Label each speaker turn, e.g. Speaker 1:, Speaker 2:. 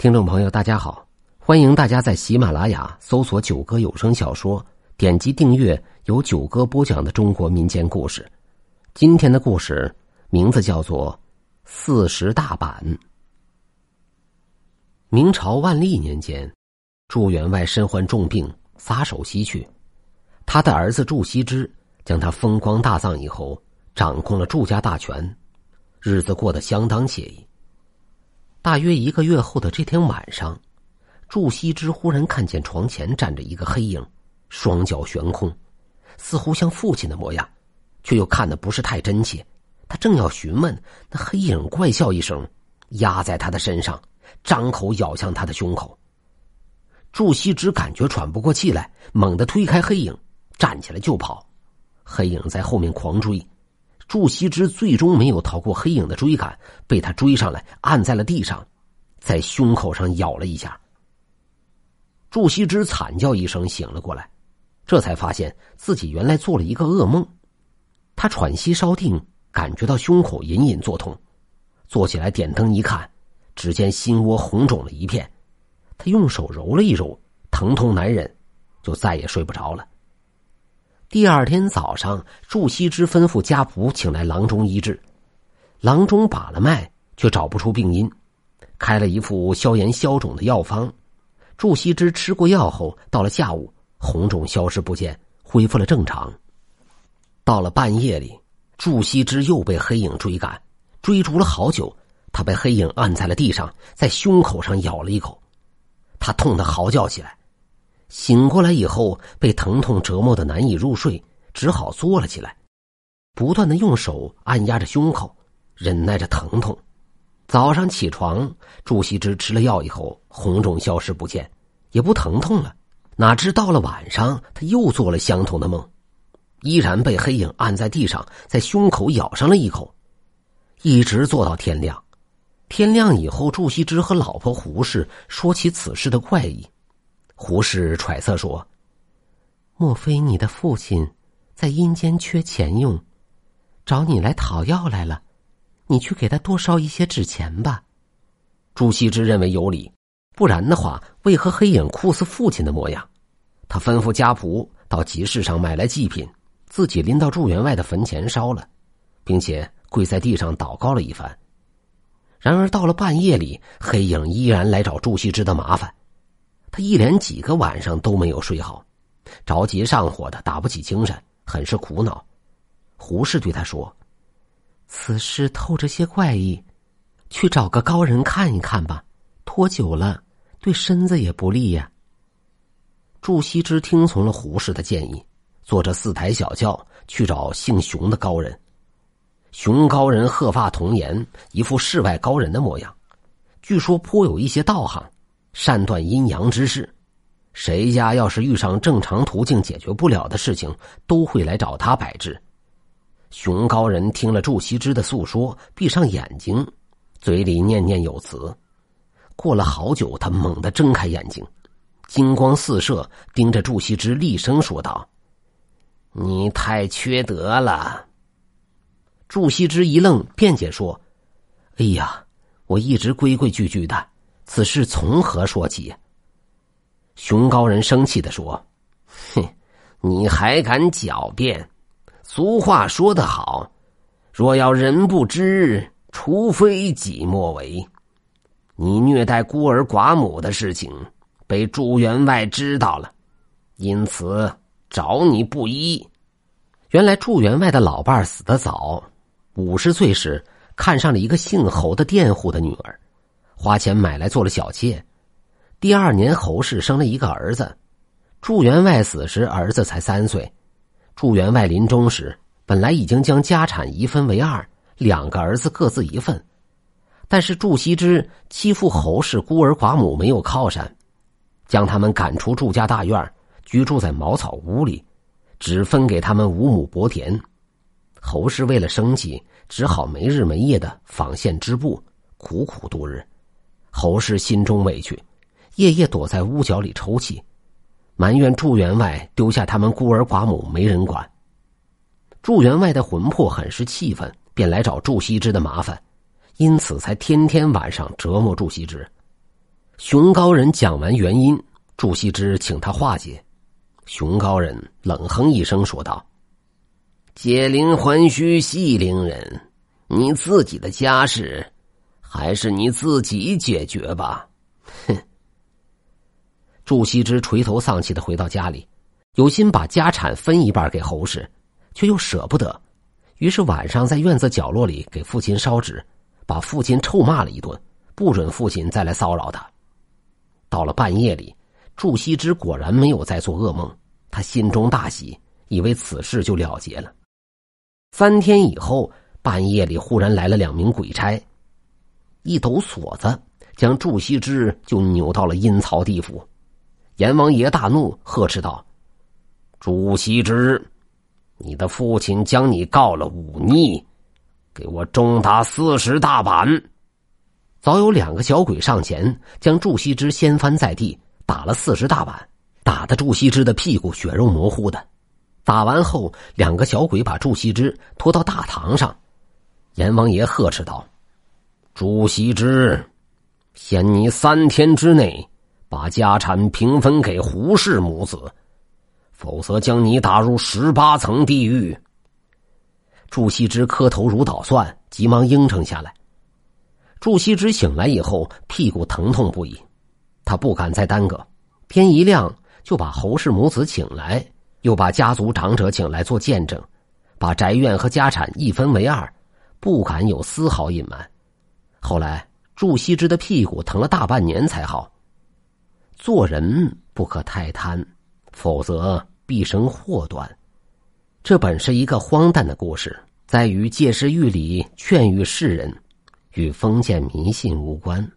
Speaker 1: 听众朋友，大家好！欢迎大家在喜马拉雅搜索“九歌有声小说”，点击订阅由九歌播讲的中国民间故事。今天的故事名字叫做《四十大板》。明朝万历年间，祝员外身患重病，撒手西去。他的儿子祝锡之将他风光大葬以后，掌控了祝家大权，日子过得相当惬意。大约一个月后的这天晚上，祝锡之忽然看见床前站着一个黑影，双脚悬空，似乎像父亲的模样，却又看得不是太真切。他正要询问，那黑影怪笑一声，压在他的身上，张口咬向他的胸口。祝锡之感觉喘不过气来，猛地推开黑影，站起来就跑。黑影在后面狂追。祝锡之最终没有逃过黑影的追赶，被他追上来，按在了地上，在胸口上咬了一下。祝锡之惨叫一声，醒了过来，这才发现自己原来做了一个噩梦。他喘息稍定，感觉到胸口隐隐作痛，坐起来点灯一看，只见心窝红肿了一片。他用手揉了一揉，疼痛难忍，就再也睡不着了。第二天早上，祝锡之吩咐家仆请来郎中医治。郎中把了脉，却找不出病因，开了一副消炎消肿的药方。祝锡之吃过药后，到了下午，红肿消失不见，恢复了正常。到了半夜里，祝锡之又被黑影追赶，追逐了好久。他被黑影按在了地上，在胸口上咬了一口，他痛得嚎叫起来。醒过来以后，被疼痛折磨的难以入睡，只好坐了起来，不断的用手按压着胸口，忍耐着疼痛。早上起床，祝锡之吃了药以后，红肿消失不见，也不疼痛了。哪知到了晚上，他又做了相同的梦，依然被黑影按在地上，在胸口咬上了一口，一直做到天亮。天亮以后，祝锡之和老婆胡氏说起此事的怪异。胡适揣测说：“莫非你的父亲在阴间缺钱用，找你来讨要来了？你去给他多烧一些纸钱吧。”朱熹之认为有理，不然的话，为何黑影酷似父亲的模样？他吩咐家仆到集市上买来祭品，自己拎到祝员外的坟前烧了，并且跪在地上祷告了一番。然而到了半夜里，黑影依然来找朱熹之的麻烦。他一连几个晚上都没有睡好，着急上火的打不起精神，很是苦恼。胡适对他说：“此事透着些怪异，去找个高人看一看吧。拖久了对身子也不利呀。”祝锡之听从了胡适的建议，坐着四抬小轿去找姓熊的高人。熊高人鹤发童颜，一副世外高人的模样，据说颇有一些道行。善断阴阳之事，谁家要是遇上正常途径解决不了的事情，都会来找他摆治。熊高人听了祝锡之的诉说，闭上眼睛，嘴里念念有词。过了好久，他猛地睁开眼睛，金光四射，盯着祝锡之，厉声说道：“你太缺德了！”祝锡之一愣，辩解说：“哎呀，我一直规规矩矩的。”此事从何说起？熊高人生气的说：“哼，你还敢狡辩？俗话说得好，若要人不知，除非己莫为。你虐待孤儿寡母的事情被朱员外知道了，因此找你不依。原来朱员外的老伴死得早，五十岁时看上了一个姓侯的佃户的女儿。”花钱买来做了小妾，第二年侯氏生了一个儿子。祝员外死时，儿子才三岁。祝员外临终时，本来已经将家产一分为二，两个儿子各自一份。但是祝锡之欺负侯氏孤儿寡母没有靠山，将他们赶出祝家大院，居住在茅草屋里，只分给他们五亩薄田。侯氏为了生计，只好没日没夜的纺线织布，苦苦度日。侯氏心中委屈，夜夜躲在屋角里抽泣，埋怨祝员外丢下他们孤儿寡母没人管。祝员外的魂魄很是气愤，便来找祝羲之的麻烦，因此才天天晚上折磨祝羲之。熊高人讲完原因，祝羲之请他化解。熊高人冷哼一声说道：“解铃还须系铃人，你自己的家事，还是你自己解决吧。”哼。祝羲之垂头丧气的回到家里，有心把家产分一半给侯氏，却又舍不得，于是晚上在院子角落里给父亲烧纸，把父亲臭骂了一顿，不准父亲再来骚扰他。到了半夜里，祝羲之果然没有再做噩梦，他心中大喜，以为此事就了结了。三天以后，半夜里忽然来了两名鬼差，一抖锁子，将祝羲之就扭到了阴曹地府。阎王爷大怒，呵斥道：“祝羲之，你的父亲将你告了忤逆，给我重打四十大板！”早有两个小鬼上前，将祝羲之掀翻在地，打了四十大板，打得祝羲之的屁股血肉模糊的。打完后，两个小鬼把祝羲之拖到大堂上，阎王爷呵斥道：“祝羲之，限你三天之内把家产平分给胡氏母子，否则将你打入十八层地狱。”祝羲之磕头如捣蒜，急忙应承下来。祝羲之醒来以后，屁股疼痛不已，他不敢再耽搁，天一亮就把侯氏母子请来，又把家族长者请来做见证，把宅院和家产一分为二，不敢有丝毫隐瞒。后来，祝羲之的屁股疼了大半年才好。做人不可太贪，否则必生祸端。这本是一个荒诞的故事，在于借势喻理，劝喻世人。与封建迷信无关。